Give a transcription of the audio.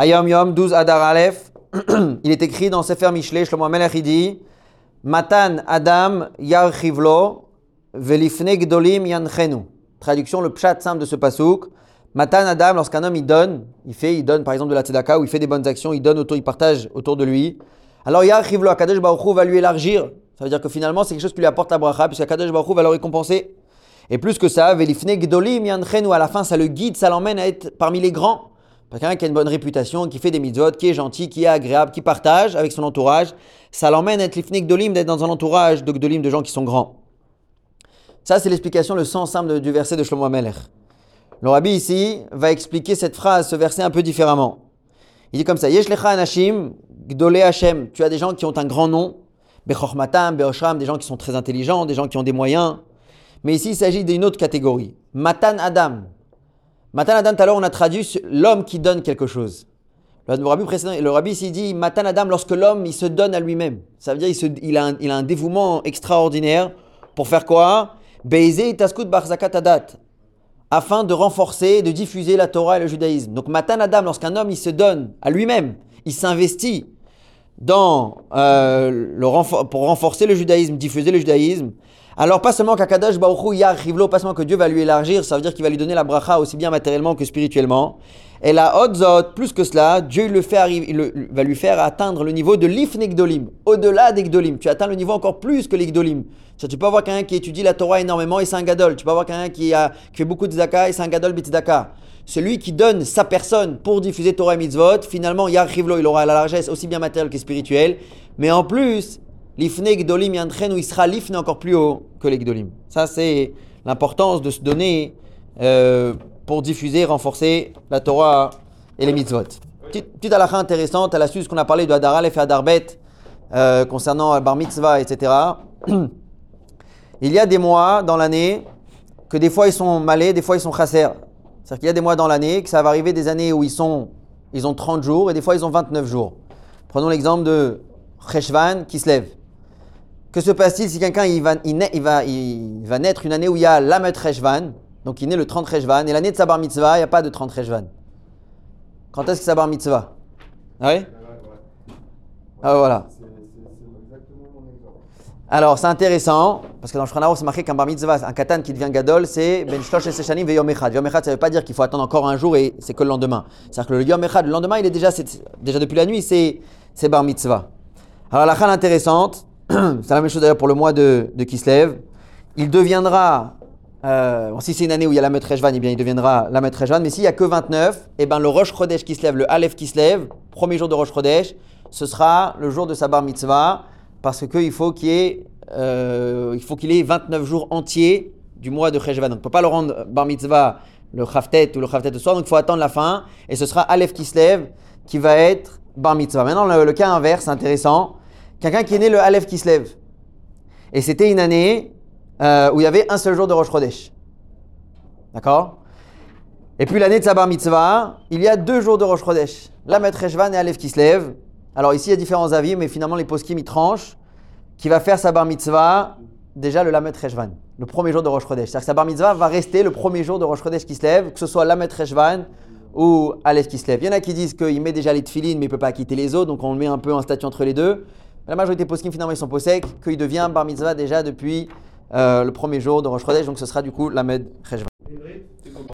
Hayom Yom 12 Adar Aleph. Il est écrit dans Sefer Mishle, Shlomo Melech dit Matan Adam Yarchivlo Velifne Gdolim Yanchenu. Traduction, le pshat simple de ce pasouk. Matan Adam, lorsqu'un homme il donne, il fait, il donne par exemple de la tzedaka ou il fait des bonnes actions, il donne autour, il partage autour de lui. Alors Yarchivlo, Akadosh Baruch va lui élargir. Ça veut dire que finalement c'est quelque chose qui lui apporte la bracha, puisque Akadosh Baruch va le récompenser. Et plus que ça, Velifne Gdolim Yanchenu, à la fin ça le guide, ça l'emmène à être parmi les grands. Quelqu'un qui a une bonne réputation, qui fait des mitzvot, qui est gentil, qui est agréable, qui partage avec son entourage, ça l'emmène à être l'ifnik dolim, d'être dans un entourage de de gens qui sont grands. Ça, c'est l'explication, le sens simple du verset de Shlomo Amelech. Le ici va expliquer cette phrase, ce verset un peu différemment. Il dit comme ça Yesh lecha anashim gdole Hashem. Tu as des gens qui ont un grand nom, Bechormatam, Beoshram, des gens qui sont très intelligents, des gens qui ont des moyens. Mais ici, il s'agit d'une autre catégorie. Matan Adam. Matan Adam, tout à l'heure, on a traduit l'homme qui donne quelque chose. Le rabbi, précédent, le rabbi ici dit Matan Adam, lorsque l'homme il se donne à lui-même. Ça veut dire il a, un, il a un dévouement extraordinaire pour faire quoi? Afin de renforcer, de diffuser la Torah et le judaïsme. Donc Matan Adam, lorsqu'un homme il se donne à lui-même, il s'investit dans euh, pour renforcer le judaïsme, diffuser le judaïsme, alors, pas seulement qu'Akadash Baruchou Yarchivlo, pas seulement que Dieu va lui élargir, ça veut dire qu'il va lui donner la bracha aussi bien matériellement que spirituellement. Et la Hodzot, plus que cela, Dieu le fait arriver, il va lui faire atteindre le niveau de l'Ifnegdolim, au-delà d'Egdolim. Tu atteins le niveau encore plus que l'Egdolim. Tu peux avoir quelqu'un qui étudie la Torah énormément et c'est un gadol. Tu peux avoir quelqu'un qui, fait beaucoup de zaka et c'est un gadol. Celui qui donne sa personne pour diffuser Torah et mitzvot, finalement, il aura la largesse aussi bien matérielle que spirituelle. Mais en plus, L'ifne gdolim yantren, où il sera l'ifne encore plus haut que les gdolim. Ça, c'est l'importance de se donner euh, pour diffuser, renforcer la Torah et les mitzvot. Petite, petite halakha intéressante à la suite ce qu'on a parlé de Hadar Aleph et Hadarbet euh, concernant Bar Mitzvah, etc. Il y a des mois dans l'année que des fois ils sont malais, des fois ils sont chasser. C'est-à-dire qu'il y a des mois dans l'année que ça va arriver des années où ils, sont, ils ont 30 jours et des fois ils ont 29 jours. Prenons l'exemple de Cheshvan qui se lève. Que se passe-t-il si quelqu'un il va, il, va, il va naître une année où il y a l'Amet Reshvan, donc il naît le 30 Reshvan, et l'année de sa bar mitzvah, il n'y a pas de 30 Reshvan. Quand est-ce que sa bar mitzvah? Ah oui? Ah voilà. Alors c'est intéressant, parce que dans le c'est marqué qu'un bar mitzvah, un katan qui devient gadol, c'est ben shlosh et sechanim ve yom echad. Yom echad, ça ne veut pas dire qu'il faut attendre encore un jour et c'est que le lendemain. C'est-à-dire que le yom echad, le lendemain, il est déjà, déjà depuis la nuit, c'est bar mitzvah. Alors la chale intéressante, c'est la même chose d'ailleurs pour le mois de, de Kislev. Il deviendra, euh, si c'est une année où il y a la Metreshvan, eh bien il deviendra la Metreshvan. Mais s'il n'y a que 29, et eh ben le Rosh Chodesh Kislev, le Aleph Kislev, premier jour de Rosh Chodesh, ce sera le jour de sa bar mitzvah, parce qu'il faut qu'il ait, euh, il faut qu'il ait 29 jours entiers du mois de Cheshvan. On ne peut pas le rendre bar mitzvah le Khaftet ou le Khaftet de soir, donc il faut attendre la fin, et ce sera Aleph Kislev qui va être bar mitzvah. Maintenant, le, le cas inverse, intéressant. Quelqu'un qui est né le Aleph qui se lève. Et c'était une année euh, où il y avait un seul jour de Rosh Chodesh. D'accord? Et puis l'année de Sabar Mitzvah, il y a deux jours de Rosh Chodesh. La Reshvan et Aleph qui se lève. Alors ici, il y a différents avis, mais finalement, les poskim, ils tranchent. Qui va faire Sabar Mitzvah déjà le Lamet Reshvan, le premier jour de Rosh Chodesh. C'est-à-dire que Sabar Mitzvah va rester le premier jour de Rosh Chodesh qui se lève, que ce soit Lamet Reshvan ou Aleph qui se lève. Il y en a qui disent qu'il met déjà les tefilines, mais il ne peut pas quitter les autres, donc on le met un peu en statut entre les deux. La majorité poskim finalement ils sont possèques, qu'il devient bar mitzvah déjà depuis le premier jour de Rosh Chodesh, donc ce sera du coup la med Cheshvan.